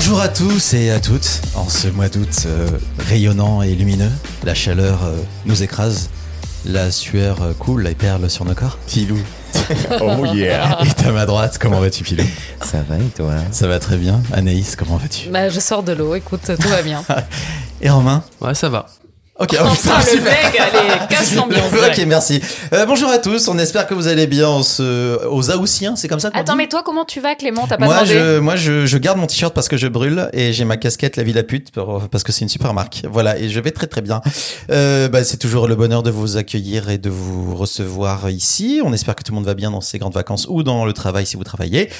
Bonjour à tous et à toutes. En ce mois d'août euh, rayonnant et lumineux, la chaleur euh, nous écrase, la sueur euh, coule et perle sur nos corps. Filou. Oh yeah Et à ma droite, comment vas-tu Filou Ça va et toi? Ça va très bien. Anaïs, comment vas-tu? Bah, je sors de l'eau, écoute, tout va bien. Et Romain? Ouais, ça va. Ok, oh, Enfin, putain, le super. mec, allez, casse l'ambiance. Ok, merci. Euh, bonjour à tous, on espère que vous allez bien en ce... aux Aoussiens, c'est comme ça qu'on Attends, dit mais toi, comment tu vas, Clément? T'as pas moi, demandé je, moi je, je garde mon t-shirt parce que je brûle et j'ai ma casquette La Vie la pute pour- parce que c'est une super marque. Voilà, et je vais très très bien. Euh, bah, c'est toujours le bonheur de vous accueillir et de vous recevoir ici. On espère que tout le monde va bien dans ces grandes vacances ou dans le travail si vous travaillez.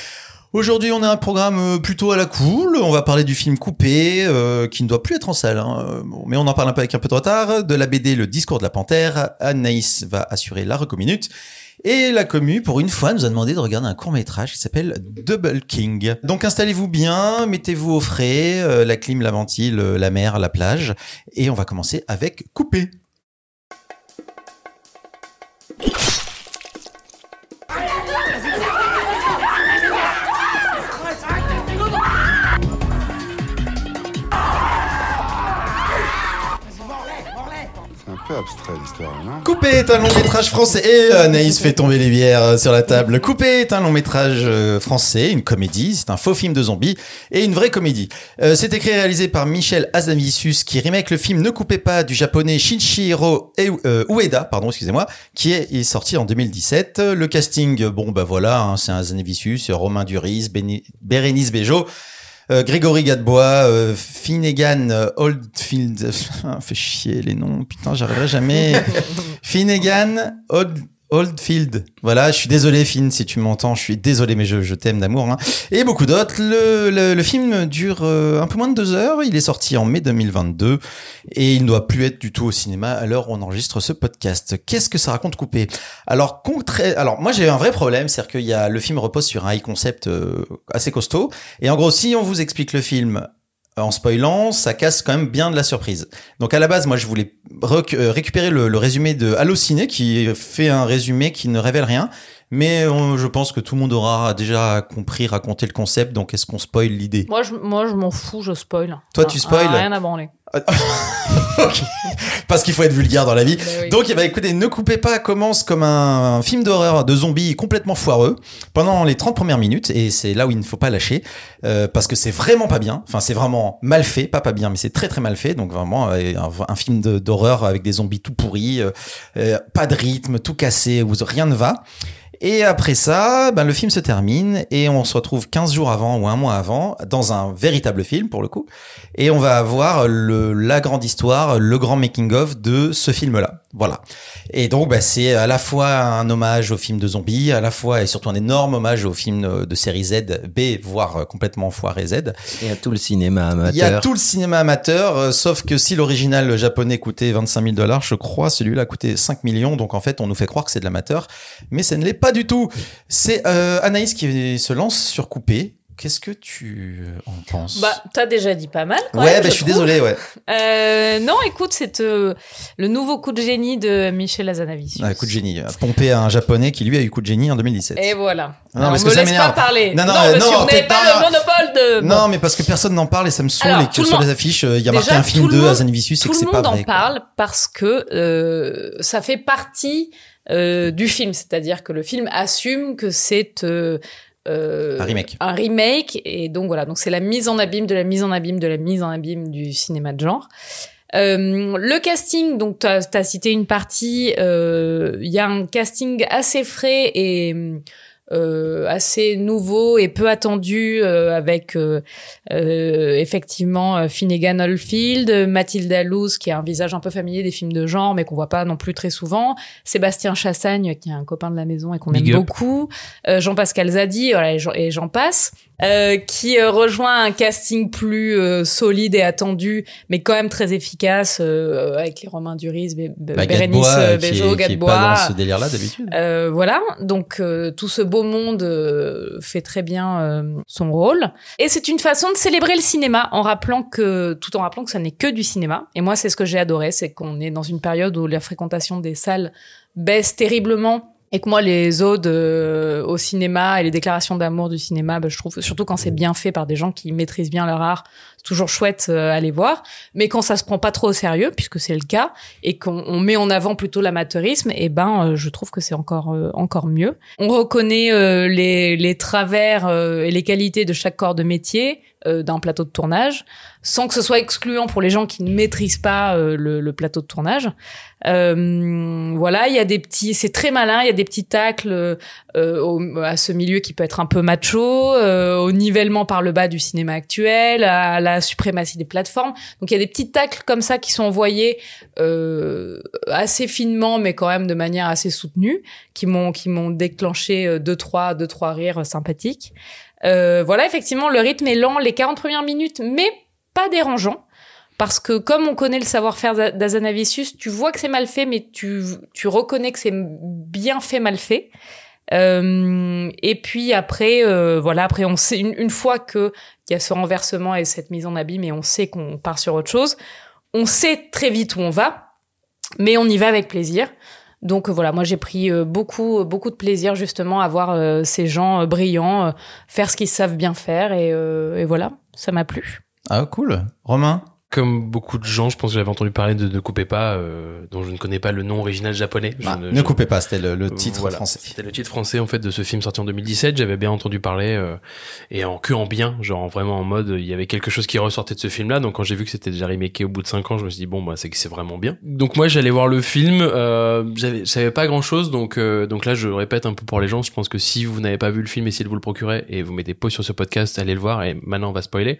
Aujourd'hui, on a un programme euh, plutôt à la cool. On va parler du film Coupé, euh, qui ne doit plus être en salle, hein. Bon, mais on en parle un peu avec un peu de retard. De la BD Le Discours de la Panthère, Anaïs va assurer la recominute. Et la commu, pour une fois, nous a demandé de regarder un court métrage qui s'appelle Double King. Donc installez-vous bien, mettez-vous au frais, euh, la clim, la ventile, euh, la mer, la plage. Et on va commencer avec Coupé. Peu Coupé est un long métrage français. Et Anaïs fait tomber les bières euh, sur la table. Coupé est un long métrage euh, français, une comédie. C'est un faux film de zombies et une vraie comédie. Euh, c'est écrit et réalisé par Michel Hazanavicius qui remake le film Ne coupez pas du japonais Shinshiro euh, Ueda, pardon, excusez-moi, qui est, sorti en 2017. Le casting, euh, bon bah voilà, hein, c'est Hazanavicius, Romain Duris, Bérénice Bejo. Euh, Grégory Gadebois, euh, Finnegan euh, Oldfield, fait chier les noms, putain, j'arriverai jamais. Finnegan Old, Oldfield. Voilà, je suis désolé, Finn, si tu m'entends, je suis désolé, mais je, t'aime d'amour. hein. Et beaucoup d'autres. Le, film dure euh, un peu moins de deux heures. Il est sorti en mai 2022 et il ne doit plus être du tout au cinéma à l'heure où on enregistre ce podcast. Qu'est-ce que ça raconte coupé? Alors, alors moi j'ai un vrai problème, c'est-à-dire qu'il y a le film repose sur un high concept euh, assez costaud. Et en gros, si on vous explique le film en spoilant, ça casse quand même bien de la surprise. Donc à la base, moi je voulais euh, récupérer le, le résumé de Allociné qui fait un résumé qui ne révèle rien, mais euh, je pense que tout le monde aura déjà compris raconter le concept. Donc est-ce qu'on spoil l'idée? Moi, je, moi, je m'en fous, je spoil. Toi, Ah, tu spoil? ah, Rien à branler. Ok. Parce qu'il faut être vulgaire dans la vie. Bah oui. Donc, eh ben, écoutez, Ne coupez pas commence comme un, un film d'horreur de zombies complètement foireux pendant les 30 premières minutes et c'est là où il ne faut pas lâcher euh, parce que c'est vraiment pas bien. Enfin, c'est vraiment mal fait, pas pas bien, mais c'est très très mal fait. Donc vraiment euh, un, un film de- d'horreur avec des zombies tout pourris, euh, euh, pas de rythme, tout cassé, où rien ne va. Et après ça, ben, le film se termine et on se retrouve 15 jours avant ou un mois avant dans un véritable film pour le coup. Et on va avoir le, la grande histoire, le grand making-of de ce film-là. Voilà. Et donc, bah, c'est à la fois un hommage au film de zombies, à la fois et surtout un énorme hommage au film de série Z, B, voire complètement foiré Z. Et à tout le cinéma amateur. Il y a tout le cinéma amateur, euh, sauf que si l'original japonais coûtait 25 000 dollars, je crois, celui-là coûtait 5 millions. Donc en fait, on nous fait croire que c'est de l'amateur, mais ça ne l'est pas du tout. C'est euh, Anaïs qui se lance sur Coupé. Qu'est-ce que tu en penses? Bah, t'as déjà dit pas mal. quand Ouais, même, bah, je suis désolé, ouais. Euh, non, écoute, c'est euh, le nouveau coup de génie de Michel Hazanavicius. Ah, coup de génie. Pompé à un japonais qui lui a eu coup de génie en 2017. Et voilà. Non, Alors, parce me laisse pas parler. Non, non, non, euh, non, t'es pas pas- le monopole de. Bon. Non, mais parce que personne n'en parle et ça me saoule Alors, et tout que le sur monde- les affiches, euh, il y a Déjà, marqué un film tout le de monde- Hazanavicius et Tout que le c'est pas monde en vrai. quoi. parle parce que euh, ça fait partie euh, du film, c'est-à-dire que le film assume que c'est euh, euh, Un remake. Un remake et donc voilà, donc c'est la mise en abîme de la mise en abîme de la mise en abîme du cinéma de genre. Euh, le casting, donc tu as, cité une partie, euh, il y a un casting assez frais et euh, assez nouveau et peu attendu euh, avec euh, euh, effectivement euh, Finnegan Oldfield, Mathilda Luz qui a un visage un peu familier des films de genre mais qu'on voit pas non plus très souvent, Sébastien Chassagne qui est un copain de la maison et qu'on aime up. beaucoup, euh, Jean-Pascal Zadi voilà, et j'en- passe. euh, qui euh, rejoint un casting plus euh, solide et attendu, mais quand même très efficace euh, avec les Romain Duris, Bé- Bé- Bah, Bérénice Gadebois, qui est- qui pas dans ce délire-là d'habitude. Euh, voilà, donc euh, tout ce beau monde euh, fait très bien euh, son rôle. Et c'est une façon de célébrer le cinéma en rappelant que, tout en rappelant que ça n'est que du cinéma. Et moi, c'est ce que j'ai adoré, c'est qu'on est dans une période où la fréquentation des salles baisse terriblement Et que moi, les odes euh, au cinéma et les déclarations d'amour du cinéma, bah, je trouve, surtout quand c'est bien fait par des gens qui maîtrisent bien leur art, c'est toujours chouette euh, à les voir. Mais quand ça se prend pas trop au sérieux, puisque c'est le cas, et qu'on on met en avant plutôt l'amateurisme, et ben, euh, je trouve que c'est encore encore mieux. On reconnaît les, les travers et les qualités de chaque corps de métier euh, d'un plateau de tournage, sans que ce soit excluant pour les gens qui ne maîtrisent pas euh, le, le plateau de tournage. Euh, voilà, il y a des petits, c'est très malin, il y a des petits tacles euh, au- à ce milieu qui peut être un peu macho, euh, au nivellement par le bas du cinéma actuel, à la suprématie des plateformes. Donc il y a des petits tacles comme ça qui sont envoyés assez finement, mais quand même de manière assez soutenue, qui m'ont qui m'ont déclenché deux trois deux trois rires sympathiques. Euh, voilà, effectivement, le rythme est lent les 40 premières minutes, mais pas dérangeant. Parce que comme on connaît le savoir-faire d'A- d'Azanavicius, tu vois que c'est mal fait, mais tu, tu reconnais que c'est bien fait, mal fait. Euh, et puis après, euh, voilà, après on sait une, une fois que il y a ce renversement et cette mise en abîme, et on sait qu'on part sur autre chose, on sait très vite où on va, mais on y va avec plaisir. Donc euh, voilà, moi j'ai pris euh, beaucoup beaucoup de plaisir justement à voir euh, ces gens euh, brillants euh, faire ce qu'ils savent bien faire euh, et voilà, ça m'a plu. Ah, cool. Romain? Comme beaucoup de gens, je pense que j'avais entendu parler de Ne coupez pas, euh, dont je ne connais pas le nom original japonais. Je Ah, ne- coupez pas, c'était le, le titre Voilà. français. C'était le titre français en fait de ce film sorti en 2017. J'avais bien entendu parler euh, et en que en bien, genre vraiment en mode il y avait quelque chose qui ressortait de ce film-là. Donc quand j'ai vu que c'était déjà remaké au bout de cinq ans, je me suis dit bon bah c'est que c'est vraiment bien. Donc moi j'allais voir le film. Euh, j'avais, je savais pas grand-chose donc euh, donc là je répète un peu pour les gens. Je pense que si vous n'avez pas vu le film, essayez de vous le procurer et vous mettez pause sur ce podcast, allez le voir. Et maintenant on va spoiler.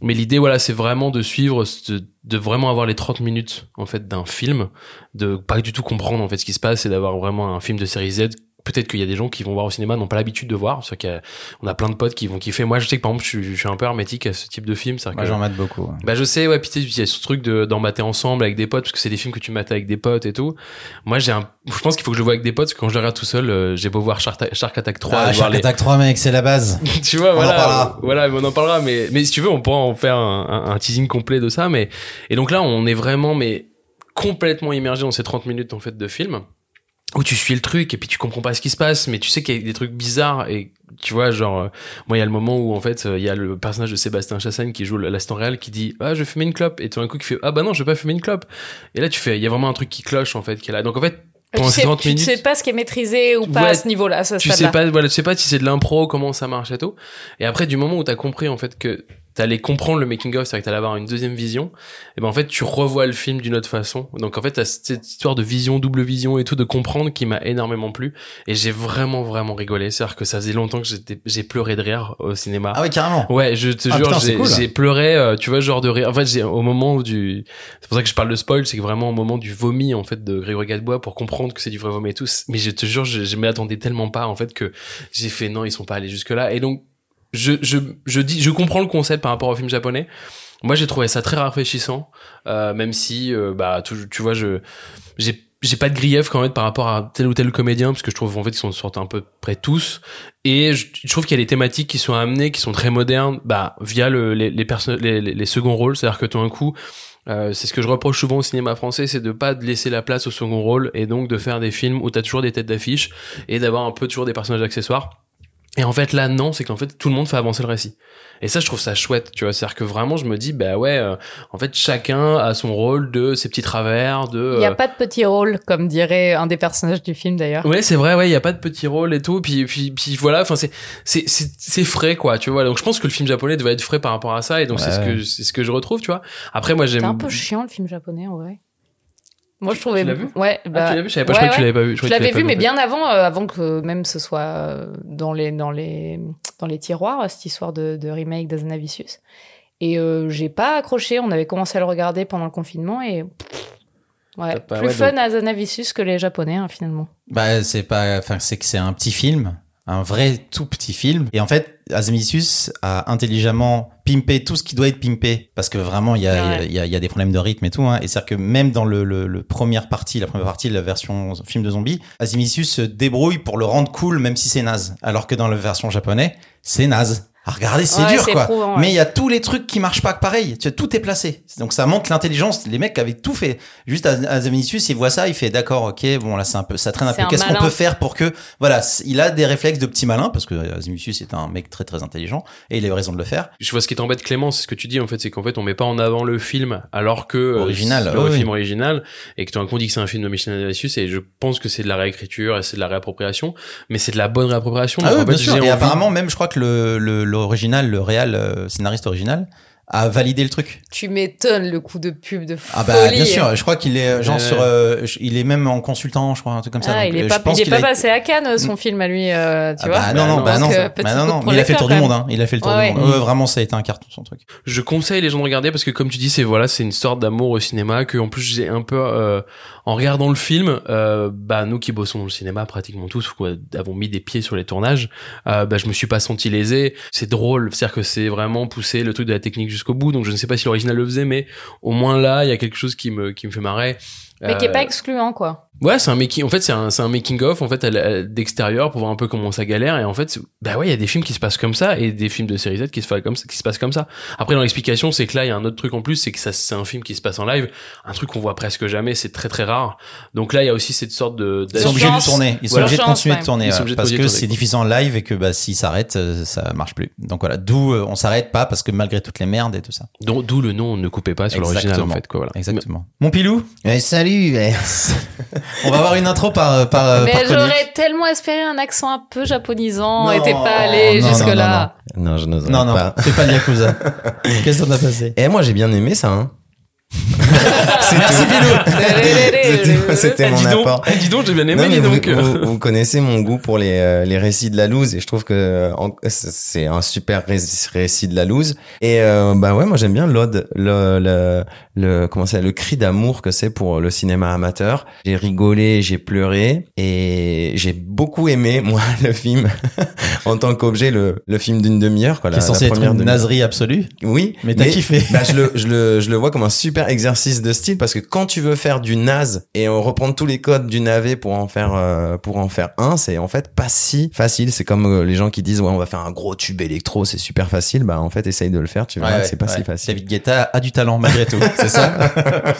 Mais l'idée voilà c'est vraiment de suivre de, de vraiment avoir les 30 minutes en fait d'un film de pas du tout comprendre en fait ce qui se passe et d'avoir vraiment un film de série Z peut-être qu'il y a des gens qui vont voir au cinéma n'ont pas l'habitude de voir c'est qu'il y a- on a plein de potes qui vont kiffer moi je sais que par exemple je suis, je suis un peu hermétique à ce type de film Moi, j'en mate beaucoup. ouais. bah je sais ouais puis il y a ce truc de d'en mater ensemble avec des potes parce que c'est des films que tu mates avec des potes et tout moi j'ai un je pense qu'il faut que je le vois avec des potes parce que quand je le regarde tout seul euh, j'ai beau voir Shark, Shark Attack 3 Ah, Shark les- Attack 3, mec, c'est la base. tu vois, On voilà, parlera. voilà, on en parlera. Mais, mais si tu veux, on pourra en faire un, un- un teasing complet de ça. Mais et donc là, on est vraiment mais complètement immergé dans ces 30 minutes en fait de film où tu suis le truc et puis tu comprends pas ce qui se passe, mais tu sais qu'il y a des trucs bizarres et tu vois genre euh, moi il y a le moment où en fait euh, il y a le personnage de Sébastien Chassagne qui joue l'instant réel qui dit ah je vais fumer une clope et tout d'un coup qui fait ah bah non je vais pas fumer une clope et là tu fais il y a vraiment un truc qui cloche en fait qui est là. Donc en fait Tu pendant ces sais, 30 tu minutes sais pas ce qui est maîtrisé ou pas Ouais, à ce niveau-là, ce tu sais pas voilà tu sais pas si c'est de l'impro comment ça marche et tout. Et après du moment où t'as compris en fait que t'allais comprendre le making of c'est-à-dire que t'allais avoir une deuxième vision et ben en fait tu revois le film d'une autre façon donc en fait t'as cette histoire de vision double vision et tout de comprendre qui m'a énormément plu et j'ai vraiment vraiment rigolé c'est à dire que ça faisait longtemps que j'étais j'ai pleuré de rire au cinéma Ah ouais, carrément. Ouais, je te Ah, jure, putain, j'ai cool. j'ai pleuré, euh, tu vois, genre de rire. En fait, j'ai au moment du, c'est pour ça que je parle de spoil, c'est que vraiment au moment du vomi en fait de Grégory Gadebois pour comprendre que c'est du vrai vomi et tout. Mais je te jure, je, je m'y attendais tellement pas en fait que j'ai fait non, ils sont pas allés jusque là. Et donc, je je je dis, je comprends le concept par rapport au film japonais. Moi, j'ai trouvé ça très rafraîchissant, euh, même si, euh, bah, tu, tu vois, je j'ai j'ai pas de grief quand même par rapport à tel ou tel comédien parce que je trouve en fait qu'ils sont sortent un peu près tous et je, trouve qu'il y a des thématiques qui sont amenées qui sont très modernes bah via le, les les, les les seconds rôles c'est à dire que tout d'un coup euh, c'est ce que je reproche souvent au cinéma français, c'est de pas laisser la place au second rôle et donc de faire des films où t'as toujours des têtes d'affiche et d'avoir un peu toujours des personnages accessoires. Et en fait là non, c'est qu'en fait tout le monde fait avancer le récit. Et ça je trouve ça chouette, tu vois, c'est-à-dire que vraiment je me dis bah ouais, euh, en fait chacun a son rôle de ses petits travers, de Il n'y a euh, pas de petit rôle, comme dirait un des personnages du film d'ailleurs. Ouais, c'est vrai, ouais, il y a pas de petits rôles et tout, puis puis puis voilà, enfin c'est c'est c'est c'est frais quoi, tu vois. Donc je pense que le film japonais devait être frais par rapport à ça et donc c'est ce que c'est ce que je retrouve, tu vois. Après moi j'aime C'est un peu chiant le film japonais en vrai. Moi je trouvais. tu l'as vu? Ouais, Ah, bah. tu l'as vu, je savais pas, ouais, je crois que tu ouais. l'avais pas vu. Je l'avais vu, mais bien avant, euh, avant que même ce soit euh, dans les dans les dans les tiroirs cette histoire de, de remake d'Azanavicius. Et euh, j'ai pas accroché. On avait commencé à le regarder pendant le confinement et ouais, pas- plus ouais, fun donc- Azanavicius que les japonais hein, finalement. Bah, c'est pas, enfin, c'est que c'est un petit film, un vrai tout petit film. Et en fait, Azemisius a intelligemment pimpé tout ce qui doit être pimpé. Parce que vraiment, il y a, Ouais. il y a, il y a des problèmes de rythme et tout, hein. Et c'est-à-dire que même dans le, le, le première partie, la première partie de la version film de zombie, Azemisius se débrouille pour le rendre cool, même si c'est naze. Alors que dans la version japonais, c'est naze. À regarder, c'est Ouais, dur quoi. éprouvant, ouais. Mais il y a tous les trucs qui marchent pas pareil. Tu vois, tout est placé. Donc ça montre l'intelligence. Les mecs avaient tout fait. Juste à, il voit ça, il fait d'accord, ok, bon là c'est un peu, ça traîne un peu. Qu'est-ce qu'on peut faire pour que, voilà, il a des réflexes de petit malin parce que Vinicius est un mec très très intelligent et il a eu raison de le faire. Je vois ce qui t'embête Clément, c'est ce que tu dis en fait, c'est qu'en fait on met pas en avant le film alors que euh, Original, le oui. film original et que tout d'un coup on dit que c'est un film de Michel Vinicius et je pense que c'est de la réécriture et c'est de la réappropriation, mais c'est de la bonne réappropriation. Ah oui, en fait, bien sûr. Et envie- apparemment, même, je crois que le, le, l'original, le réal, euh, scénariste original, a validé le truc. Tu m'étonnes le coup de pub de folie. Ah bah bien sûr, je crois qu'il est genre sur, euh, il est même en consultant, je crois un truc comme ça. Ah, donc, il est euh, pas, je pense il est qu'il pas a- passé à Cannes son film à lui, euh, tu Ah vois. bah non non bah non euh, bah non non mais il a fait le tour du monde hein il a fait le tour Ouais, du ouais. monde vraiment ça a été un carton son truc Je conseille les gens de regarder parce que comme tu dis c'est voilà c'est une sorte d'amour au cinéma que en plus j'ai un peu euh, en regardant le film euh, bah nous qui bossons dans le cinéma pratiquement tous quoi, avons mis des pieds sur les tournages euh, bah je me suis pas senti lésé c'est drôle c'est à dire que c'est vraiment pousser le truc de la technique jusqu'au bout donc je ne sais pas si l'original le faisait mais au moins là il y a quelque chose qui me qui me fait marrer Mais qui est Euh, pas excluant, quoi. Ouais, c'est un making. En fait, c'est un, c'est un making of en fait d'extérieur pour voir un peu comment ça galère. Et en fait, bah ouais, il y a des films qui se passent comme ça et des films de série Z qui se passent comme ça, qui se passent comme ça. Après, dans l'explication, c'est que là, il y a un autre truc en plus, c'est que ça, c'est un film qui se passe en live, un truc qu'on voit presque jamais. C'est très très rare. Donc là, il y a aussi cette sorte de. ils sont obligés de tourner ils sont Voilà. obligés de continuer de tourner ouais, de parce que c'est diffusé en live et que bah s'ils s'arrêtent euh, ça marche plus donc voilà d'où euh, on s'arrête pas parce que malgré toutes les merdes et tout ça D'où d'où le nom, ne coupez pas sur l'original en Exactement. fait, quoi. Voilà. exactement mon pilou? Eh, salut eh. on va avoir une intro par par, euh, Mais j'aurais tellement espéré un accent un peu japonisant Non, et t'es pas allé non, non, jusque là. Non, je n'oserais non non pas. fais pas de yakuza qu'est-ce qu'on a passé? Eh, moi, j'ai bien aimé ça, hein. C'était- C'était mon apport. eh, dis donc, j'ai bien aimé, Non, mais dis vous, donc. vous- vous connaissez mon goût pour les, euh, les récits de la loose et je trouve que c'est un super ré- récit de la loose. Et euh, bah ouais moi j'aime bien l'ode le, le le comment ça le cri d'amour que c'est pour le cinéma amateur. J'ai rigolé j'ai pleuré et j'ai beaucoup aimé moi le film. En tant qu'objet le, le film d'une demi-heure quoi qui la, est censé la être une naserie absolue. Oui mais t'as kiffé. bah, je le, je le, je le vois comme un super exercice de style parce que quand tu veux faire du naze et reprendre tous les codes du navet pour en faire, euh, pour en faire un, c'est en fait pas si facile. C'est comme euh, les gens qui disent ouais on va faire un gros tube électro, c'est super facile. Bah en fait essaye de le faire, tu verras Ouais, que c'est pas ouais. si facile. David Guetta a du talent malgré tout c'est ça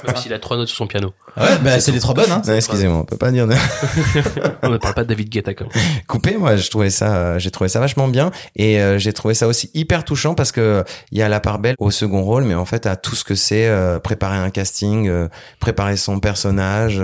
Même s'il a trois notes sur son piano. ouais bah c'est les trois bonnes hein excusez-moi, on peut pas dire de On ne parle pas de David Guetta comme. couper. Moi, je trouvais ça, euh, j'ai trouvé ça vachement bien et euh, j'ai trouvé ça aussi hyper touchant parce que il y a la part belle au second rôle, mais en fait à tout ce que c'est euh, préparer un casting, euh, préparer son personnage.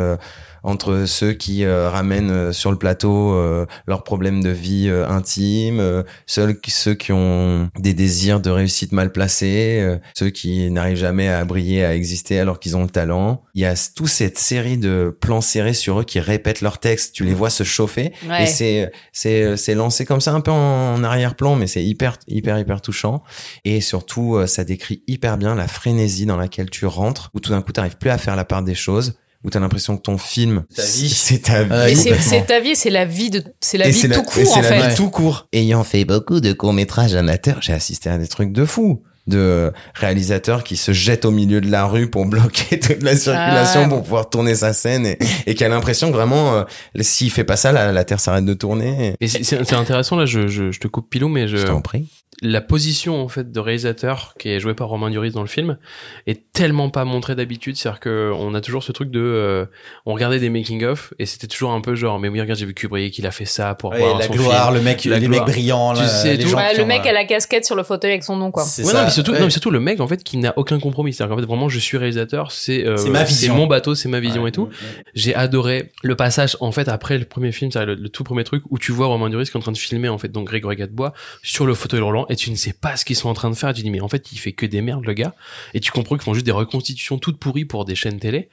Entre ceux qui euh, ramènent euh, sur le plateau euh, leurs problèmes de vie euh, intime, euh, ceux, qui- ceux qui ont des désirs de réussite mal placés, euh, ceux qui n'arrivent jamais à briller, à exister alors qu'ils ont le talent. Il y a toute cette série de plans serrés sur eux qui répètent leur texte. Tu les vois se chauffer Ouais. et c'est c'est c'est lancé comme ça un peu en, arrière-plan, mais c'est hyper hyper hyper touchant. Et surtout, euh, ça décrit hyper bien la frénésie dans laquelle tu rentres, où tout d'un coup, t'arrives plus à faire la part des choses, où t'as l'impression que ton film, Ta vie. c'est ta vie. C'est ta vie, c'est la vie de, c'est la Et vie c'est tout court c'est en la fait. vie tout court. Ayant fait beaucoup de courts-métrages amateurs, j'ai assisté à des trucs de fou de réalisateurs qui se jettent au milieu de la rue pour bloquer toute la circulation Ah. pour pouvoir tourner sa scène et, et qui a l'impression que vraiment euh, s'il fait pas ça la, la terre s'arrête de tourner Et c'est- intéressant là, je, je, je te coupe pilou, mais je, je t'en prie la position en fait de réalisateur qui est joué par Romain Duris dans le film est tellement pas montrée d'habitude c'est à dire que on a toujours ce truc de euh, on regardait des making of et c'était toujours un peu genre mais oui regarde j'ai vu Kubrick il a fait ça pour Ouais, avoir la son gloire, film. le mec, La les gloire. mecs brillants, Tu là, sais, les gens le ont, mec euh, a la casquette sur le fauteuil avec son nom quoi. Ouais, ça. non, mais surtout, Ouais. non, mais surtout le mec en fait qui n'a aucun compromis. C'est-à-dire qu'en fait vraiment je suis réalisateur, c'est euh, C'est ma vision. mon bateau, c'est ma vision Ouais. et tout. J'ai adoré le passage en fait après le premier film, c'est le, le tout premier truc où tu vois Romain Duris qui est en train de filmer en fait donc Grégory Gadebois sur le fauteuil roulant et tu ne sais pas ce qu'ils sont en train de faire. Tu dis mais en fait il fait que des merdes le gars et tu comprends qu'ils font juste des reconstitutions toutes pourries pour des chaînes télé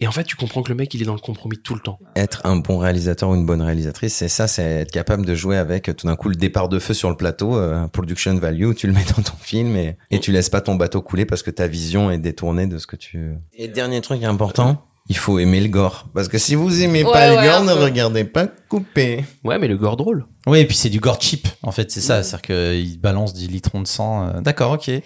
et en fait tu comprends que le mec il est dans le compromis tout le temps. être un bon réalisateur ou une bonne réalisatrice, c'est ça, c'est être capable de jouer avec tout d'un coup le départ de feu sur le plateau, euh, production value, tu le mets dans ton film et, et tu laisses pas ton bateau couler parce que ta vision est détournée de ce que tu... Et dernier truc important, il faut aimer le gore. Parce que si vous aimez Ouais, pas ouais, le gore, ne regardez pas coupé. Ouais mais le gore drôle. Oui, et puis c'est du gore cheap, en fait, c'est ça. C'est-à-dire qu'il balance 10 litrons de sang. euh, D'accord, ok. Ouais,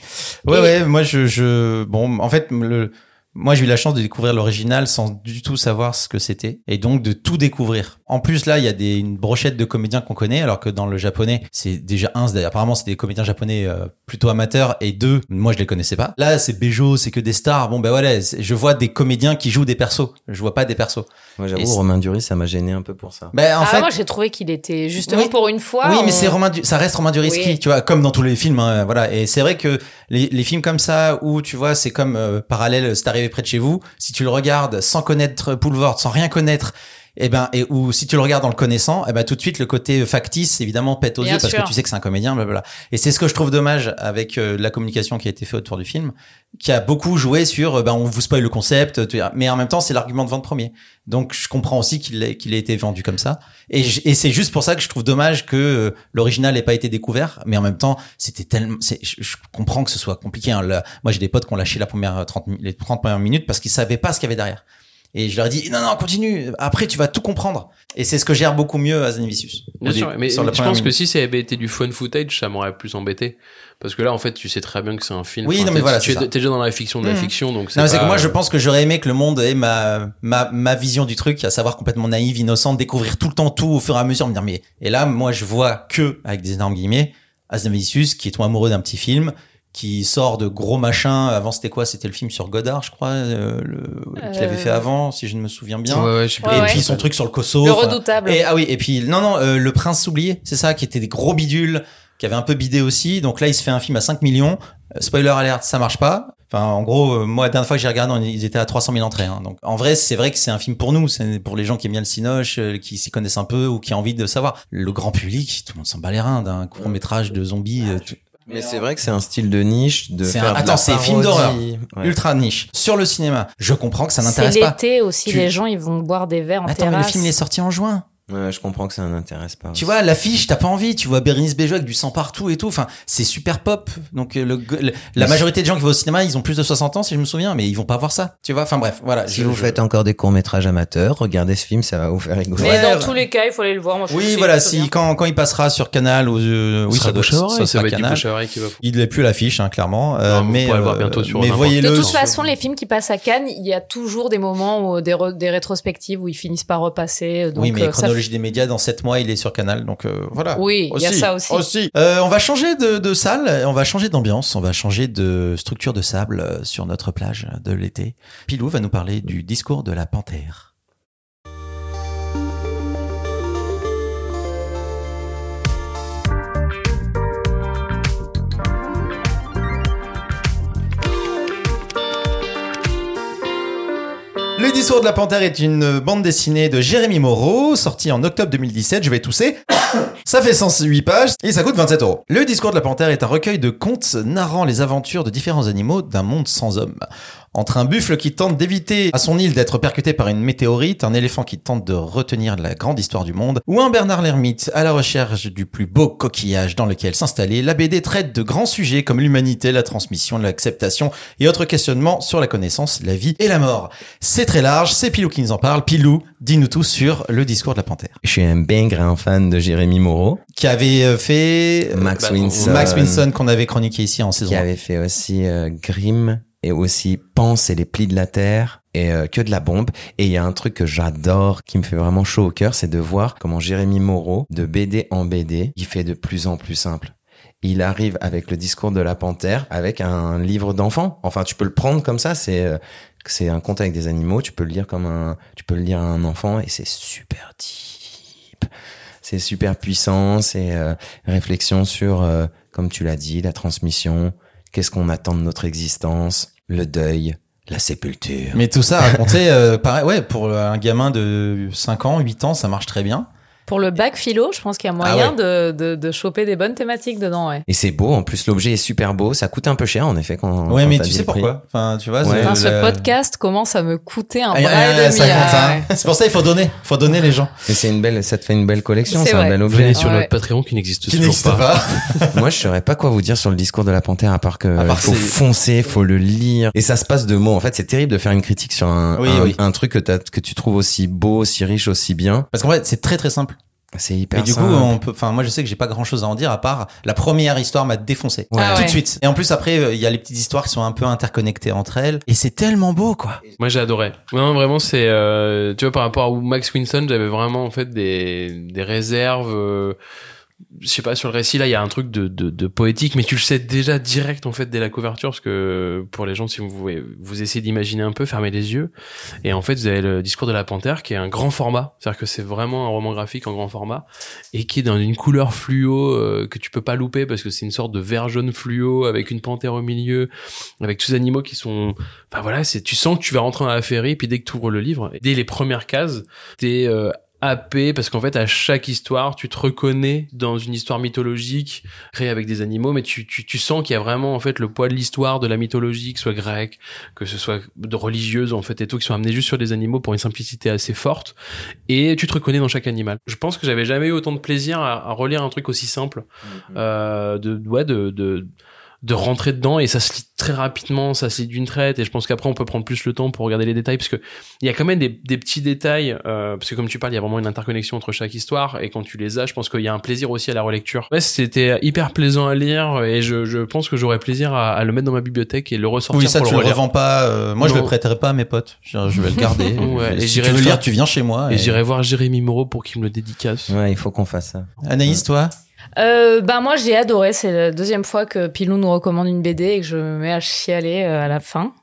ouais, moi, je, je, bon, en fait, le, Moi, j'ai eu la chance de découvrir l'original sans du tout savoir ce que c'était et donc de tout découvrir. En plus, là, il y a des, une brochette de comédiens qu'on connaît, alors que dans le japonais, c'est déjà un, apparemment, c'est des comédiens japonais euh, plutôt amateurs et deux, moi, je les connaissais pas. Là, c'est Bejo, c'est que des stars. Bon, ben voilà, je vois des comédiens qui jouent des persos. Je vois pas des persos. Moi, j'avoue, Romain Duris, ça m'a gêné un peu pour ça. Ben, en ah, fait, moi j'ai trouvé qu'il était justement Oui. pour une fois. oui, mais c'est Romain, Du- ça reste Romain Duris Oui. tu vois, comme dans tous les films, hein, voilà. Et c'est vrai que les, les films comme ça, où tu vois, c'est comme euh, parallèle, c'est près de chez vous. Si tu le regardes sans connaître Poulvord, sans rien connaître, et ben, et ou si tu le regardes en le connaissant, et ben tout de suite le côté factice, évidemment, pète aux Bien yeux parce que tu sais que c'est un comédien, blablabla. Et c'est ce que je trouve dommage avec euh, la communication qui a été faite autour du film, qui a beaucoup joué sur, euh, ben, on vous spoil le concept, tu vois. mais en même temps, c'est l'argument de vente premier. Donc je comprends aussi qu'il ait, qu'il ait été vendu comme ça. Et, j- et c'est juste pour ça que je trouve dommage que euh, l'original n'ait pas été découvert. Mais en même temps, c'était tellement. c'est- Je, je comprends que ce soit compliqué. Hein. Moi, j'ai des potes qui ont lâché la première 30, mi- les 30 premières minutes parce qu'ils savaient pas ce qu'il y avait derrière. Et je leur ai dit non non continue. Après tu vas tout comprendre. Et c'est ce que gère beaucoup mieux Azanavicius. Bien sûr, mais je pense que si ça avait été du fun footage, ça m'aurait plus embêté. Parce que là, en fait, tu sais très bien que c'est un film. Oui, Enfin, non, mais voilà, tu c'est es, déjà dans la fiction de la Mhm. fiction, donc Non, mais c'est que moi, je pense que j'aurais aimé que le monde ait ma, ma, ma vision du truc, à savoir complètement naïve, innocente, découvrir tout le temps tout au fur et à mesure, me dire, mais, et là, moi, je vois que, avec des énormes guillemets, Asnavicius, qui est tout amoureux d'un petit film, qui sort de gros machins. Avant, c'était quoi? C'était le film sur Godard, je crois, euh, le, qu'il avait Euh. fait avant, si je ne me souviens bien. Ouais, ouais, je sais plus. Ouais, et ouais. puis son truc sur le Kosovo. Le enfin, redoutable. et, ah oui, et puis, non, non, euh, Le Prince oublié, c'est ça, qui était des gros bidules, qui avait un peu bidé aussi. Donc là, il se fait un film à 5 millions. Euh, spoiler alert, ça marche pas. Enfin, en gros, euh, moi, la dernière fois que j'ai regardé, on- ils étaient à 300 000 entrées. hein. Donc, en vrai, c'est vrai que c'est un film pour nous. C'est pour les gens qui aiment bien le cinoche, euh, qui s'y connaissent un peu ou qui ont envie de savoir. Le grand public, tout le monde s'en bat les reins d'un court métrage de zombies. euh, tout- Mais c'est vrai que c'est un style de niche de C'est faire un- attends, c'est film parodie. Ouais. Ultra niche. Sur le cinéma, je comprends que ça C'est n'intéresse pas. l'été aussi, Tu- les gens ils vont boire des verres en Attends, mais le terrasse. film il est sorti en juin. Ouais, je comprends que ça n'intéresse pas. Tu vois, l'affiche, t'as pas envie. Tu vois Bérénice Bejo avec du sang partout et tout. Enfin, c'est super pop. Donc, euh, le, le- la majorité des gens qui vont au cinéma, ils ont plus de 60 ans, si je me souviens, mais ils vont pas voir ça. Tu vois, enfin bref, voilà. Si Je- vous je- faites encore des courts-métrages amateurs, regardez ce film, ça va vous faire rigoler. Mais dans tous les cas, il faut aller le voir. Moi, je trouve Oui, voilà, si, quand, quand il passera sur Canal ou, euh, oui, ça doit, à ça ça sera va Canal. à qui va. Il n'est plus l'affiche, hein, clairement. euh, Non, mais mais, vous pourrez le voir euh, bientôt sur mais voyez-le. De toute façon, les films qui passent à Cannes, il y a toujours des moments, où, des, rétrospectives où ils finissent par repasser. Donc, oui, mais euh, ça des médias, dans 7 mois, il est sur Canal, donc euh, voilà. Oui, il y a ça aussi. Euh, on va changer de, de salle, on va changer d'ambiance, on va changer de structure de sable euh, sur notre plage de l'été. Pilou va nous parler du discours de la panthère. Discours de la panthère est une bande dessinée de Jérémy Moreau, sortie en octobre 2017. Je vais tousser. Ça fait 108 pages et ça coûte 27 euros. Le discours de la panthère est un recueil de contes narrant les aventures de différents animaux d'un monde sans hommes. Entre un buffle qui tente d'éviter à son île d'être percuté par une météorite, un éléphant qui tente de retenir la grande histoire du monde, ou un Bernard l'ermite à la recherche du plus beau coquillage dans lequel s'installer, la BD traite de grands sujets comme l'humanité, la transmission, l'acceptation et autres questionnements sur la connaissance, la vie et la mort. C'est très large, c'est Pilou qui nous en parle. Pilou, dis-nous tout sur le discours de la panthère. Je suis un bien grand fan de Jérémy Moreau, Qui avait euh, fait Max bah, Winson, Max Winson qu'on avait chroniqué ici en saison. qui 1. avait fait aussi euh, Grimm et aussi Pense et les plis de la terre et euh, que de la bombe. Et il y a un truc que j'adore, qui me fait vraiment chaud au cœur, c'est de voir comment Jérémy Moreau, de BD en BD, il fait de plus en plus simple. Il arrive avec le discours de la panthère, avec un livre d'enfant. Enfin, tu peux le prendre comme ça. C'est euh, c'est un conte avec des animaux. Tu peux le lire comme un, tu peux le lire à un enfant et c'est super deep. C'est super puissant. C'est euh, réflexion sur, euh, comme tu l'as dit, la transmission. Qu'est-ce qu'on attend de notre existence, le deuil, la sépulture. Mais tout ça raconté, euh, pareil, ouais, pour un gamin de 5 ans, 8 ans, ça marche très bien. Pour le bac philo, je pense qu'il y a Ah moyen de, de, de choper des bonnes thématiques dedans, ouais. Et c'est beau, en plus l'objet est super beau, ça coûte un peu cher en effet quand ouais, quand mais tu sais pourquoi? Enfin, tu vois, Ouais. c'est Enfin, ce podcast commence à me coûter un Ah, bras ah, et demi. ah, hein. C'est pour ça il faut donner, faut donner les gens Mais c'est une belle, ça te fait une belle collection, C'est un vrai. bel objet. Venez sur Ouais. notre Patreon qui n'existe toujours pas. pas. Moi, je saurais pas quoi vous dire sur le discours de la panthère à part que À part faut c'est- foncer, faut le lire. Et ça se passe de mots. En fait, c'est terrible de faire une critique sur un, Oui, un, oui. un truc que, t'as- que tu trouves aussi beau, aussi riche, aussi bien. Parce qu'en fait, c'est très très simple. C'est hyper Et du coup, on peut, enfin, moi, je sais que j'ai pas grand chose à en dire à part la première histoire m'a défoncé. Ouais. Ah Tout ouais. de suite. Et en plus, après, euh, il y a les petites histoires qui sont un peu interconnectées entre elles. Et c'est tellement beau, quoi. Moi j'ai adoré. Non vraiment c'est euh, tu vois par rapport à Max Winston j'avais vraiment en fait des des réserves. euh, je sais pas sur le récit là il y a un truc de, de de poétique mais tu le sais déjà direct en fait dès la couverture parce que pour les gens si vous vous essayez d'imaginer un peu fermez les yeux et en fait vous avez le discours de la panthère qui est un grand format c'est à dire que c'est vraiment un roman graphique en grand format et qui est dans une couleur fluo euh, que tu peux pas louper parce que c'est une sorte de vert jaune fluo avec une panthère au milieu avec tous les animaux qui sont enfin voilà c'est tu sens que tu vas rentrer dans la féerie puis dès que tu ouvres le livre dès les premières cases t'es euh, happé parce qu'en fait à chaque histoire tu te reconnais dans une histoire mythologique créée avec des animaux mais tu, tu, tu sens qu'il y a vraiment en fait le poids de l'histoire de la mythologie que ce soit grecque que ce soit de religieuse en fait et tout qui sont amenés juste sur des animaux pour une simplicité assez forte. Et tu te reconnais dans chaque animal. Je pense que j'avais jamais eu autant de plaisir à, à relire un truc aussi simple euh, de ouais de, de de rentrer dedans et ça se lit très rapidement, ça se lit d'une traite et je pense qu'après on peut prendre plus le temps pour regarder les détails parce que il y a quand même des, des petits détails euh, parce que comme tu parles il y a vraiment une interconnexion entre chaque histoire et quand tu les as je pense qu'il y a un plaisir aussi à la relecture. Ouais c'était hyper plaisant à lire et je, je pense que j'aurais plaisir à, à le mettre dans ma bibliothèque et le ressortir Oui, ça, pour tu le revends pas. euh, moi, je le prêterai pas à mes potes. Je, je vais le garder. Ouais, et si j'irai tu veux le lire, tu viens chez moi. Et j'irai voir Jérémy Moreau pour qu'il me le dédicace. Ouais, il faut qu'on fasse ça. Anaïs, toi? Euh, ben moi j'ai adoré, c'est la deuxième fois que Pilou nous recommande une BD et que je me mets à chialer euh, à la fin.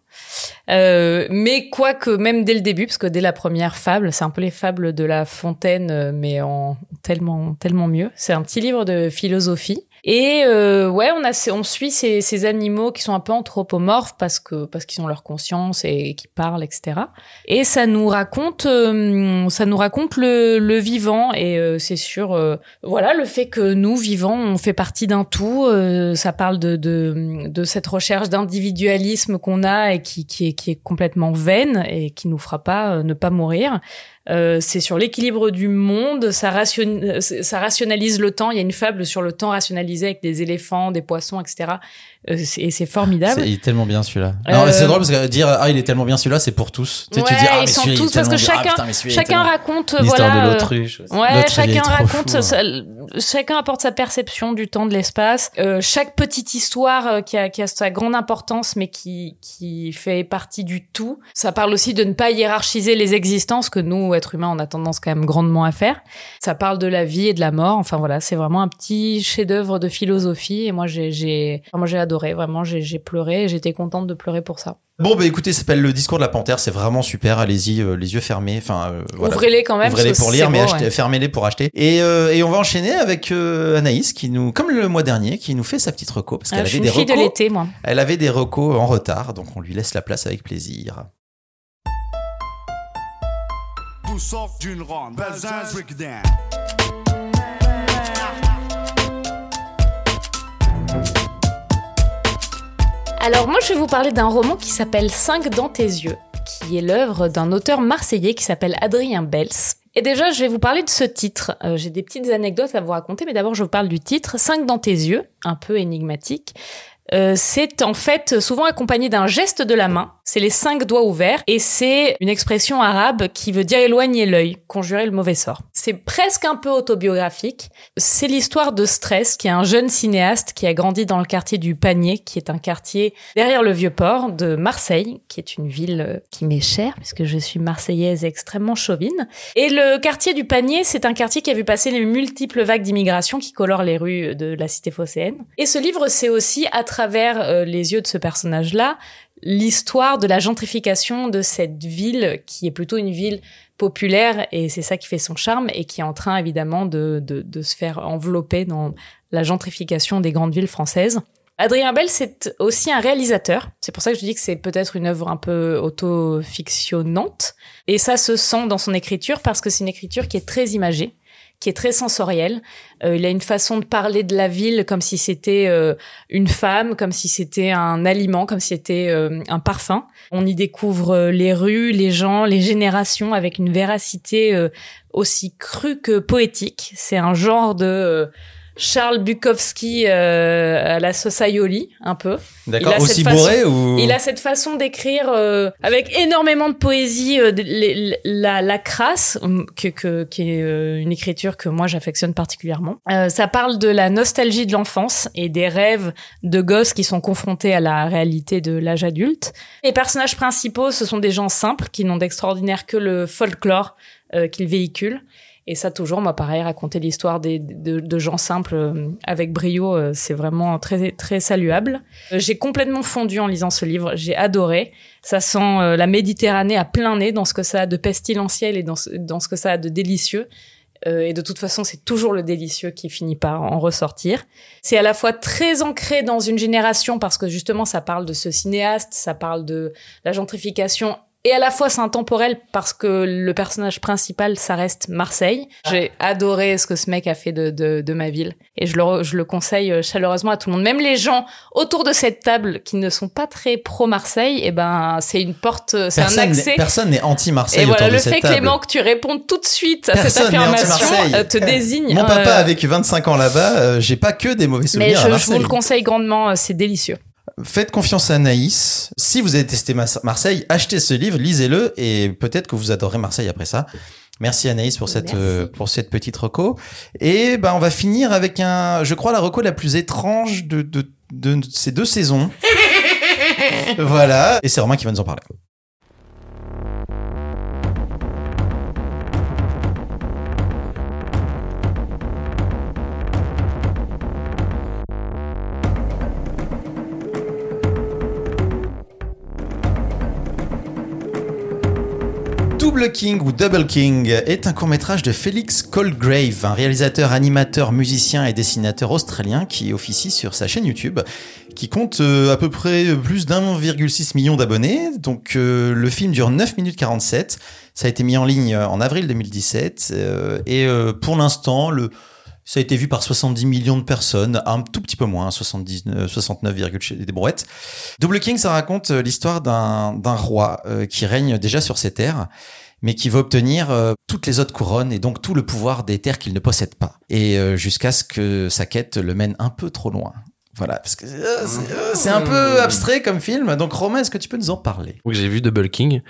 Euh, mais quoique même dès le début, parce que dès la première fable, c'est un peu les fables de La Fontaine, euh, mais en tellement tellement mieux. C'est un petit livre de philosophie. Et euh, ouais, on a on suit ces, ces animaux qui sont un peu anthropomorphes parce que parce qu'ils ont leur conscience et qui parlent, etc. Et ça nous raconte euh, ça nous raconte le, le vivant et euh, c'est sûr euh, voilà le fait que nous vivants on fait partie d'un tout euh, ça parle de, de de cette recherche d'individualisme qu'on a et qui qui est qui est complètement vaine et qui nous fera pas ne pas mourir euh, c'est sur l'équilibre du monde, ça, ration... euh, ça rationalise le temps. Il y a une fable sur le temps rationalisé avec des éléphants, des poissons, etc. Euh, et c'est formidable. Il est tellement bien celui-là. Euh, c'est drôle parce que dire ah il est tellement bien celui-là, c'est pour tous. Tu sais, tu dis ah mais ils sont est tous parce que. Ah, chacun- putain, il est Chacun raconte, voilà. de l'autruche. Ouais, chacun raconte, fou, hein. chacun apporte sa perception du temps, de l'espace. Chaque petite histoire qui, a, qui a sa grande importance, mais qui, qui fait partie du tout. Ça parle aussi de ne pas hiérarchiser les existences que nous, êtres humains, on a tendance quand même grandement à faire. Ça parle de la vie et de la mort. Enfin voilà, c'est vraiment un petit chef-d'œuvre de philosophie. Et moi, j'ai, moi, adoré. Vraiment, j'ai, pleuré. et J'étais contente de pleurer pour ça. Bon bah écoutez, ça s'appelle le discours de la panthère, c'est vraiment super. Allez-y, euh, les yeux fermés. Enfin euh, voilà. Ouvrez-les quand même. Ouvrez-les pour lire, mais ouais. fermez-les pour acheter. Et, euh, et on va enchaîner avec Anaïs qui nous, comme le mois dernier, qui nous fait sa petite reco parce Ah, qu'elle avait des fille de recos. l'été, moi. Elle avait des recos en retard, donc on lui laisse la place avec plaisir. Tout sort d'une ronde. Bazin, breakdown. Alors moi je vais vous parler d'un roman qui s'appelle 5 dans tes yeux, qui est l'œuvre d'un auteur marseillais qui s'appelle Adrien Bels. Et déjà je vais vous parler de ce titre. Euh, J'ai des petites anecdotes à vous raconter, mais d'abord je vous parle du titre 5 dans tes yeux, un peu énigmatique. Euh, c'est en fait souvent accompagné d'un geste de la main. C'est les cinq doigts ouverts et c'est une expression arabe qui veut dire éloigner l'œil, conjurer le mauvais sort. C'est presque un peu autobiographique. C'est l'histoire de Stress, qui est un jeune cinéaste qui a grandi dans le quartier du Panier, qui est un quartier derrière le vieux port de Marseille, qui est une ville euh, qui m'est chère puisque je suis marseillaise extrêmement chauvine. Et le quartier du Panier, c'est un quartier qui a vu passer les multiples vagues d'immigration qui colorent les rues de la cité phocéenne. Et ce livre, c'est aussi à travers euh, les yeux de ce personnage-là l'histoire de la gentrification de cette ville qui est plutôt une ville populaire et c'est ça qui fait son charme et qui est en train évidemment de, de, de se faire envelopper dans la gentrification des grandes villes françaises. Adrien Bell, c'est aussi un réalisateur. C'est pour ça que je dis que c'est peut-être une œuvre un peu auto-fictionnante. Et ça se sent dans son écriture parce que c'est une écriture qui est très imagée, qui est très sensorielle. Euh, il a une façon de parler de la ville comme si c'était euh, une femme, comme si c'était un aliment, comme si c'était euh, un parfum. On y découvre euh, les rues, les gens, les générations avec une véracité euh, aussi crue que poétique. C'est un genre de euh, Charles Bukowski euh, à la Socioli, un peu. D'accord. Il a Aussi cette bourré ou Il a cette façon d'écrire euh, avec énormément de poésie, euh, de- les- la, la crasse, hum, que, que, qui est euh, une écriture que moi j'affectionne particulièrement. Euh, ça parle de la nostalgie de l'enfance et des rêves de gosses qui sont confrontés à la réalité de l'âge adulte. Les personnages principaux, ce sont des gens simples qui n'ont d'extraordinaire que le folklore euh, qu'ils véhiculent. Et ça, toujours, moi, pareil, raconter l'histoire de, gens simples euh, avec brio, euh, c'est vraiment très, très saluable. Euh, J'ai complètement fondu en lisant ce livre. J'ai adoré. Ça sent la Méditerranée à plein nez dans ce que ça a de pestilentiel et dans ce, dans ce que ça a de délicieux. Et de toute façon, c'est toujours le délicieux qui finit par en ressortir. C'est à la fois très ancré dans une génération parce que justement, ça parle de ce cinéaste, ça parle de la gentrification et à la fois c'est intemporel parce que le personnage principal, ça reste Marseille. J'ai adoré ce que ce mec a fait de, de, de ma ville et je le, je le conseille euh, chaleureusement à tout le monde. Même les gens autour de cette table qui ne sont pas très pro Marseille, et ben c'est une porte, c'est un accès. personne n'est anti-Marseille Et voilà, autour le de cette fait table. Clément que tu répondes tout de suite à cette Personne affirmation euh, te désigne. Mon papa euh, a vécu 25 ans là-bas, euh, j'ai pas que des mauvais mais souvenirs à je, je Marseille. vous le conseille grandement, euh, c'est délicieux. Faites confiance à Anaïs. Si vous avez testé Marseille, achetez ce livre, lisez-le et peut-être que vous adorerez Marseille après ça. Merci Anaïs pour cette euh, pour cette petite reco. Et ben on va finir avec un, je crois la reco la plus étrange de de, de ces deux saisons. voilà. Et c'est Romain qui va nous en parler. Double King ou Double King est un court-métrage de Félix Colgrave, un réalisateur, animateur, musicien et dessinateur australien qui officie sur sa chaîne YouTube, qui compte euh, à peu près plus d'1,6 million d'abonnés. Donc euh, le film dure 9 minutes 47. Ça a été mis en ligne euh, en avril 2017 euh, et pour l'instant ça a été vu par 70 millions de personnes, un tout petit peu moins, 79, 69, virgule des brouettes. Double King, ça raconte l'histoire d'un roi qui règne déjà sur ses terres, mais qui va obtenir euh, toutes les autres couronnes et donc tout le pouvoir des terres qu'il ne possède pas. Et euh, jusqu'à ce que sa quête le mène un peu trop loin. Voilà, parce que euh, c'est euh, c'est un peu abstrait comme film. Donc Romain, est-ce que tu peux nous en parler? Donc j'ai vu Double King.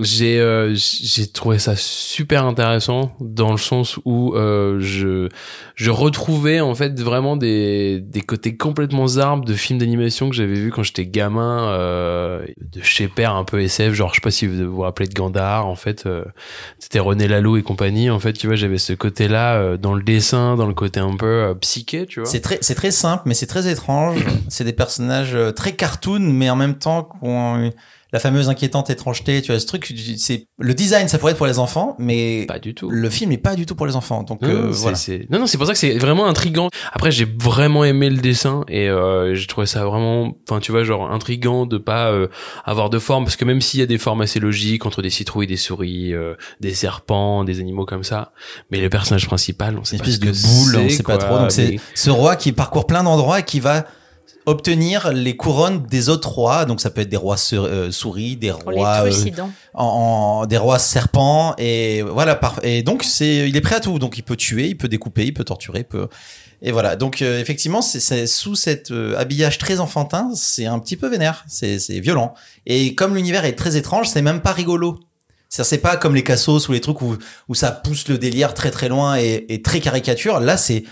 J'ai euh, j'ai trouvé ça super intéressant dans le sens où euh, je je retrouvais en fait vraiment des des côtés complètement zarbes de films d'animation que j'avais vu quand j'étais gamin euh, de chez père un peu SF genre je sais pas si vous vous rappelez de Gandhar en fait euh, c'était René Laloux et compagnie en fait tu vois j'avais ce côté là dans le dessin dans le côté un peu psyché tu vois C'est très, c'est très simple, mais c'est très étrange. C'est des personnages euh, très cartoon, mais en même temps qui ont la fameuse inquiétante étrangeté. Tu vois, ce truc, c'est le design, ça pourrait être pour les enfants, mais pas du tout le film n'est pas du tout pour les enfants. Donc Non, euh, voilà. c'est- non, non, c'est pour ça que c'est vraiment intrigant. Après, j'ai vraiment aimé le dessin et euh, j'ai trouvé ça vraiment, enfin, tu vois, genre intrigant de pas euh, avoir de forme, parce que même s'il y a des formes assez logiques entre des citrouilles, des souris, euh, des serpents, des animaux comme ça, mais le personnage principal, on sait une pas espèce ce de boule, on c'est, sait pas trop. Donc c'est ce roi qui parcourt plein d'endroits et qui va obtenir les couronnes des autres rois. Donc ça peut être des rois sur- euh, souris, des rois euh, en, en- des rois serpents. Et voilà par- et donc c'est il est prêt à tout. Donc il peut tuer il peut découper il peut torturer il peut et voilà. Donc euh, effectivement c'est c'est sous cet habillage très enfantin c'est un petit peu vénère. C'est c'est violent. Et comme l'univers est très étrange c'est même pas rigolo. C'est pas comme les cassos ou les trucs où où ça pousse le délire très très loin et, et très caricature. Là c'est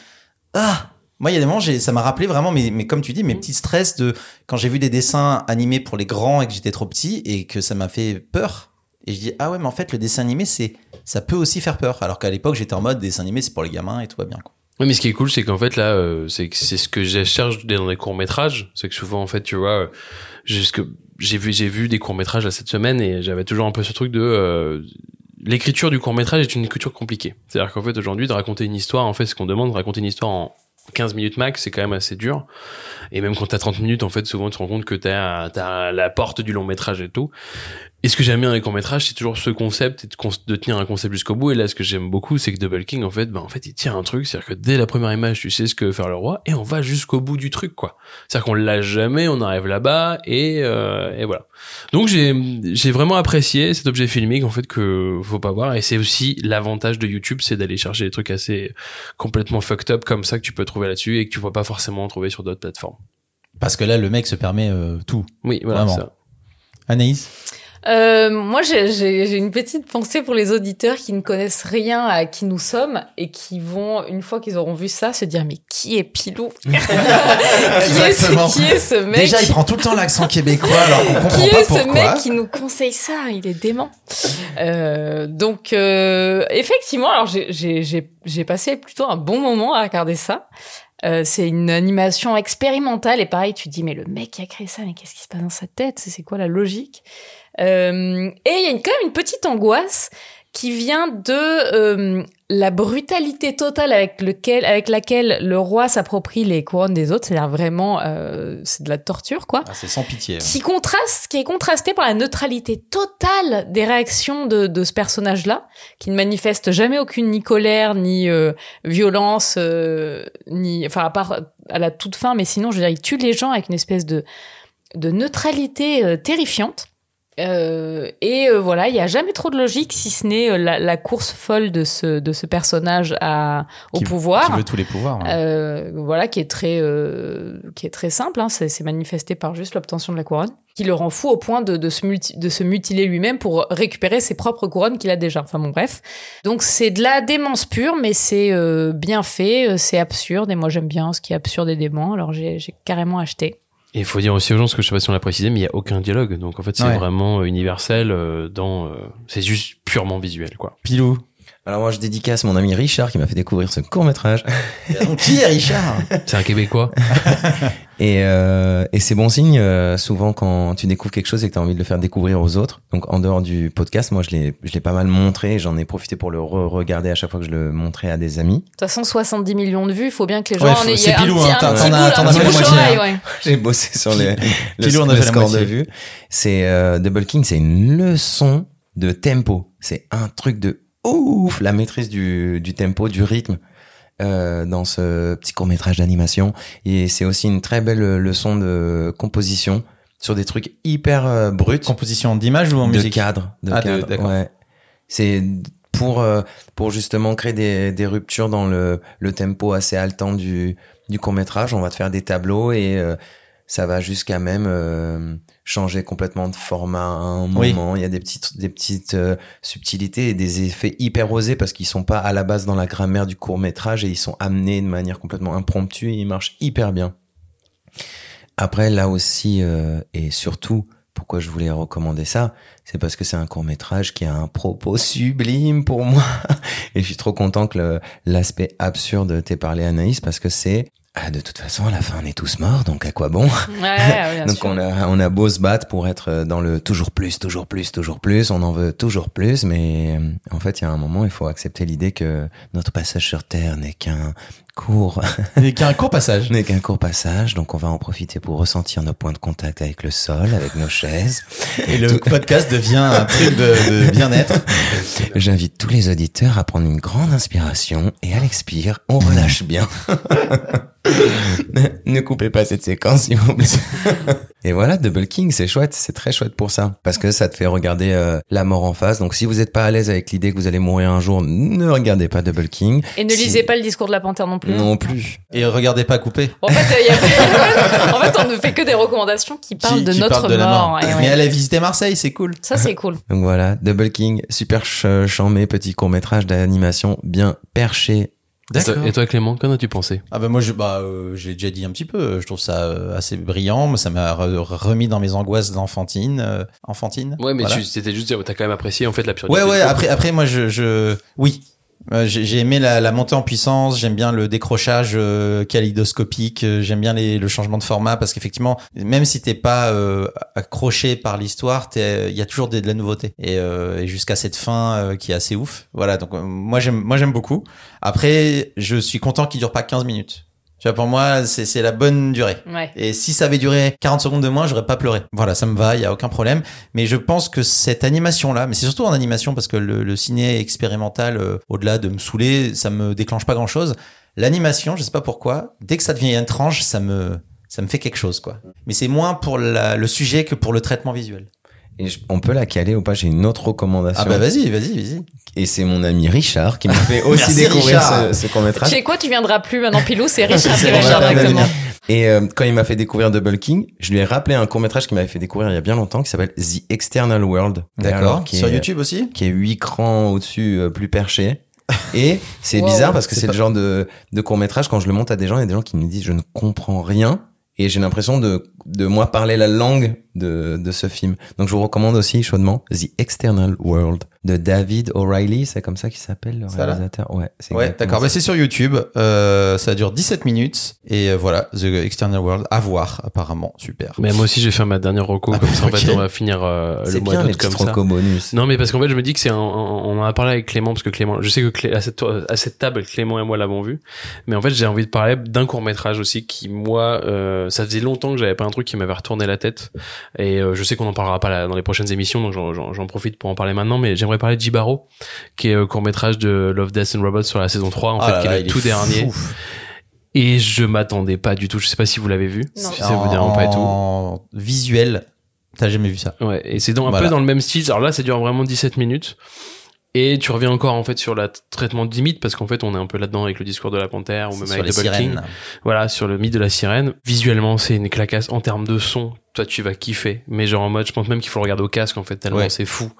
ah moi, il y a des moments, ça m'a rappelé vraiment, mais, mais comme tu dis, mes petits stress de quand j'ai vu des dessins animés pour les grands et que j'étais trop petit et que ça m'a fait peur. Et je dis, ah ouais, mais en fait, le dessin animé, c'est, ça peut aussi faire peur. Alors qu'à l'époque, j'étais en mode dessin animé, c'est pour les gamins et tout va bien. Quoi. Oui, mais ce qui est cool, c'est qu'en fait là, euh, c'est ce que je cherche dans les courts métrages, c'est que souvent en fait, tu vois, euh, jusque j'ai vu j'ai vu des courts métrages là cette semaine et j'avais toujours un peu ce truc de euh, l'écriture du court métrage est une écriture compliquée. C'est-à-dire qu'en fait aujourd'hui de raconter une histoire, en fait, ce qu'on demande de raconter une histoire en 15 minutes max, c'est quand même assez dur. Et même quand t'as 30 minutes, en fait, souvent tu te rends compte que t'as t'as la porte du long métrage et tout. Et ce que j'aime bien avec les courts-métrages, c'est toujours ce concept et de, tenir un concept jusqu'au bout. Et là, ce que j'aime beaucoup, c'est que Double King, en fait, ben, en fait, il tient un truc. C'est-à-dire que dès la première image, tu sais ce que veut faire le roi et on va jusqu'au bout du truc, quoi. C'est-à-dire qu'on l'a jamais, on arrive là-bas et, euh, et voilà. Donc, j'ai, j'ai vraiment apprécié cet objet filmique, en fait, que faut pas voir. Et c'est aussi l'avantage de YouTube, c'est d'aller chercher des trucs assez complètement fucked up comme ça que tu peux trouver là-dessus et que tu vas pas forcément trouver sur d'autres plateformes. Parce que là, le mec se permet euh, tout. Oui, voilà, ça. Anaïs? Euh, moi, j'ai- une petite pensée pour les auditeurs qui ne connaissent rien à qui nous sommes et qui vont, une fois qu'ils auront vu ça, se dire mais qui est Pilou qui, est ce, qui est ce mec Déjà, il prend tout le temps l'accent québécois alors qu'on comprend qui pas est ce pourquoi. mec qui nous conseille ça? Il est dément. Euh, donc, euh, effectivement, alors j'ai- passé plutôt un bon moment à regarder ça. Euh, c'est une animation expérimentale et pareil, tu te dis mais le mec qui a créé ça, mais qu'est-ce qui se passe dans sa tête? C'est quoi la logique? Euh, Et il y a une- quand même une petite angoisse qui vient de euh, la brutalité totale avec lequel avec laquelle le roi s'approprie les couronnes des autres. C'est-à-dire vraiment, euh, c'est de la torture quoi Ah, c'est sans pitié. qui contraste, qui est contrasté par la neutralité totale des réactions de, de ce personnage-là, qui ne manifeste jamais aucune ni colère, ni euh, violence, ni, enfin à part à la toute fin, mais sinon, je veux dire, il tue les gens avec une espèce de de neutralité terrifiante. Euh, et euh, voilà, il y a jamais trop de logique si ce n'est euh, la, la course folle de ce de ce personnage à au Qui- pouvoir. Qui veut tous les pouvoirs. ouais. Euh, voilà, qui est très, euh, qui est très simple. Hein, c'est c'est manifesté par juste l'obtention de la couronne, qui le rend fou au point de, de, se, multi- de se mutiler lui-même pour récupérer ses propres couronnes qu'il a déjà. Enfin bon, bref. Donc c'est de la démence pure, mais c'est euh, bien fait, c'est absurde. Et moi j'aime bien ce qui est absurde et dément. Alors j'ai j'ai carrément acheté. Et il faut dire aussi aux gens, ce que je sais pas si on l'a précisé, mais il y a aucun dialogue. Donc en fait, c'est Ouais. vraiment euh, universel euh, dans. euh, c'est juste purement visuel, quoi. Pilou. Alors moi, je dédicace mon ami Richard qui m'a fait découvrir ce court métrage. Donc, qui est Richard? C'est un Québécois. Et, euh, et c'est bon signe euh, souvent quand tu découvres quelque chose et que tu as envie de le faire découvrir aux autres. Donc en dehors du podcast, moi je l'ai je l'ai pas mal montré, j'en ai profité pour le re-regarder à chaque fois que je le montrais à des amis. De toute façon, 70 millions de vues, il faut bien que les gens Ouais, en aient c'est un Pilou, petit, hein, un t'en- petit t'en bout, as- un t'en as petit bout d'oreille, ouais. J'ai bossé sur les, le, Pilou le score de vue. C'est euh, Double King, c'est une leçon de tempo. C'est un truc de ouf, la maîtrise du, du tempo, du rythme. euh, dans ce petit court métrage d'animation et c'est aussi une très belle leçon de composition sur des trucs hyper euh, bruts Composition d'image ou en de musique cadre, de Ah, cadre. d'accord. ouais. C'est pour euh, pour justement créer des, des ruptures dans le, le tempo assez haletant du du court métrage. On va te faire des tableaux et euh, ça va jusqu'à même euh, changer complètement de format à un Oui. moment. Il y a des petites des petites euh, subtilités et des effets hyper osés parce qu'ils sont pas à la base dans la grammaire du court métrage et ils sont amenés de manière complètement impromptue et ils marchent hyper bien. Après, là aussi, euh, et surtout, pourquoi je voulais recommander ça, c'est parce que c'est un court métrage qui a un propos sublime pour moi. Et je suis trop content que l'aspect absurde t'ait parlé Anaïs, parce que c'est, ah, de toute façon, à la fin, on est tous morts, donc à quoi bon Ouais, Donc sûr. on a, on a beau se battre pour être dans le toujours plus, toujours plus, toujours plus, on en veut toujours plus, mais euh, en fait, il y a un moment, il faut accepter l'idée que notre passage sur Terre n'est qu'un court Il y a un court passage. n'est qu'un court passage, donc on va en profiter pour ressentir nos points de contact avec le sol, avec nos chaises. Et le podcast devient un truc de, de bien-être. J'invite tous les auditeurs à prendre une grande inspiration et à l'expire, on relâche bien. ne coupez pas cette séquence, s'il vous plaît. et voilà, Double King, c'est chouette, c'est très chouette pour ça, parce que ça te fait regarder euh, la mort en face. Donc si vous n'êtes pas à l'aise avec l'idée que vous allez mourir un jour, ne regardez pas Double King. Et ne Si- lisez pas le discours de la panthère non plus. Non plus. Et regardez pas couper. En fait, il y a- en fait, on ne fait que des recommandations qui parlent Qui- de qui notre parle de la mort. et ouais. Mais elle a visité Marseille, c'est cool. Ça, c'est cool. Donc voilà, Double King, super ch chambé, petit court métrage d'animation bien perché. Et toi- Et toi, Clément, qu'en as-tu pensé? Ah bah moi je bah euh, j'ai déjà dit un petit peu je trouve ça euh, assez brillant. Moi, ça m'a re- remis dans mes angoisses d'enfantine euh, enfantine. Ouais, mais Voilà. tu c'était juste dire, t'as quand même apprécié en fait la purité. Ouais ouais après après moi je je oui Euh, j'ai aimé la, la montée en puissance, j'aime bien le décrochage euh, euh, j'aime bien les, le changement de format parce qu'effectivement, même si t'es pas euh, accroché par l'histoire, il y a toujours des, de la nouveauté et, et jusqu'à cette fin qui est assez ouf. Voilà, donc moi j'aime moi j'aime beaucoup. Après, je suis content qu'il dure pas 15 minutes. Tu vois, pour moi, c'est c'est la bonne durée. Ouais. Et si ça avait duré 40 secondes de moins, j'aurais pas pleuré. Voilà, ça me va, il y a aucun problème. Mais je pense que cette animation-là, mais c'est surtout en animation parce que le, le ciné expérimental, euh, au-delà de me saouler, ça me déclenche pas grand-chose. L'animation, je sais pas pourquoi, dès que ça devient étrange, ça me ça me fait quelque chose, quoi. Mais c'est moins pour la- le sujet que pour le traitement visuel. Et je- on peut la caler ou pas J'ai une autre recommandation. Ah bah vas-y, vas-y, vas-y. Et c'est mon ami Richard qui m'a fait aussi découvrir Richard. ce, ce court-métrage. Chez quoi tu viendras plus maintenant, Pilou C'est Richard C'est qui Richard faire qui va directement. venir. Et euh, quand il m'a fait découvrir Double King, je lui ai rappelé un court-métrage qu'il m'avait fait découvrir il y a bien longtemps qui s'appelle The External World. D'accord. Sur est- YouTube aussi qui est huit crans au-dessus, euh, plus perché. Et c'est Wow. bizarre parce que C'est c'est pas- le genre de, de court métrage quand je le monte à des gens, il y a des gens qui me disent je ne comprends rien et j'ai l'impression de, de moi parler la langue de, de ce film. Donc je vous recommande aussi chaudement The External World de David O'Reilly, c'est comme ça qu'il s'appelle le réalisateur. Ouais, c'est Ouais, d'accord. Bah, c'est sur YouTube. Euh, ça dure 17 minutes. Et euh, voilà, The External World à voir, apparemment. Super. Mais moi aussi, j'ai fait ma dernière reco, Ah, comme ça, en fait, on va finir euh, le mois d'août comme ça. bonus. Non, mais parce qu'en fait, je me dis que c'est un- on en a parlé avec Clément, parce que Clément, je sais que Clé- à cette, à cette table, Clément et moi l'avons vu. Mais en fait, j'ai envie de parler d'un court métrage aussi qui, moi, euh, ça faisait longtemps que j'avais pas un truc qui m'avait retourné la tête. Et euh, je sais qu'on en parlera pas là, dans les prochaines émissions, donc j'en- profite pour en parler maintenant. Mais j'aimerais parler de Jibaro, qui est court métrage de Love, Death and Robots sur la saison 3, en Ah fait, là qui là, est le tout dernier. Et je m'attendais pas du tout. Je sais pas si vous l'avez vu. Non. Si ça vous dérange pas et tout. En visuel, t'as jamais vu ça. Ouais, et c'est dans, un Voilà. peu dans le même style. Alors là, ça dure vraiment 17 minutes. Et tu reviens encore en fait sur le traitement de limite parce qu'en fait on est un peu là-dedans avec le discours de la panthère ou même sur avec les Double King. Voilà, sur le mythe de la sirène. Visuellement, c'est une clacasse en termes de son. Toi, tu vas kiffer. Mais genre en mode, je pense même qu'il faut le regarder au casque en fait tellement Ouais. c'est fou.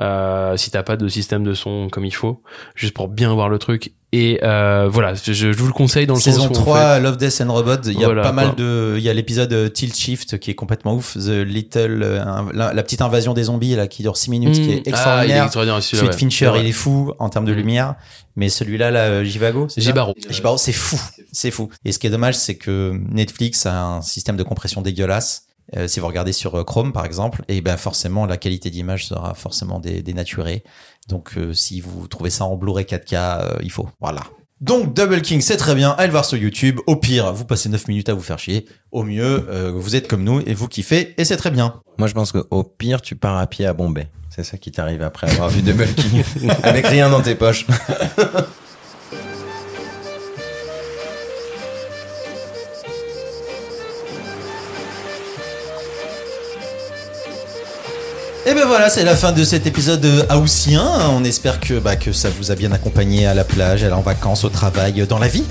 Euh, si t'as pas de système de son comme il faut, juste pour bien voir le truc. Et euh, voilà, je, je vous le conseille dans le Saison sens où, en 3, Love, Death and Robots, il y a Voilà, pas mal de, il y a l'épisode euh, Tilt Shift qui est complètement ouf, The Little, euh, la, la petite invasion des zombies là qui dure 6 minutes, fait- qui est Hmm. Ah, extraordinaire. extraordinaire celui-là, Celui de ouais. Fincher, il est fou en termes de Mm. lumière, mais celui-là, là, euh, Jivago, Jibaro. Jibaro, c'est fou, c'est fou. Et ce qui est dommage, c'est que Netflix a un système de compression dégueulasse. Euh, si vous regardez sur euh, Chrome, par exemple, et ben forcément, la qualité d'image sera forcément dé- dénaturée. Donc, euh, si vous trouvez ça en Blu-ray 4K, euh, il faut. Voilà. Donc, Double King, c'est très bien. Allez le voir sur YouTube. Au pire, vous passez 9 minutes à vous faire chier. Au mieux, vous êtes comme nous et vous kiffez, et c'est très bien. Moi, je pense qu'au pire, tu pars à pied à Bombay. C'est ça qui t'arrive après avoir vu Double King. Avec rien dans tes poches. Et ben voilà, c'est la fin de cet épisode euh, haussien. On espère que, bah, que ça vous a bien accompagné à la plage, en vacances, au travail, euh, dans la vie.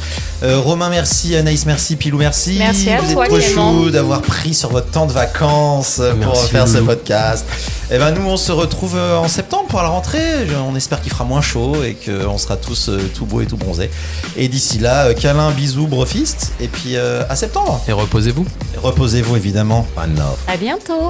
Euh, Romain, merci. Anaïs, merci. Pilou, merci. Merci à vous toi, êtes trop chou d'avoir pris sur votre temps de vacances pour Merci, faire ce podcast. Et ben nous, on se retrouve en septembre pour la rentrée. On espère qu'il fera moins chaud et qu'on sera tous tout beaux et tout bronzés. Et d'ici là, câlin, bisous, brofist. Et puis euh, à septembre. Et reposez-vous. Reposez-vous évidemment. À bientôt.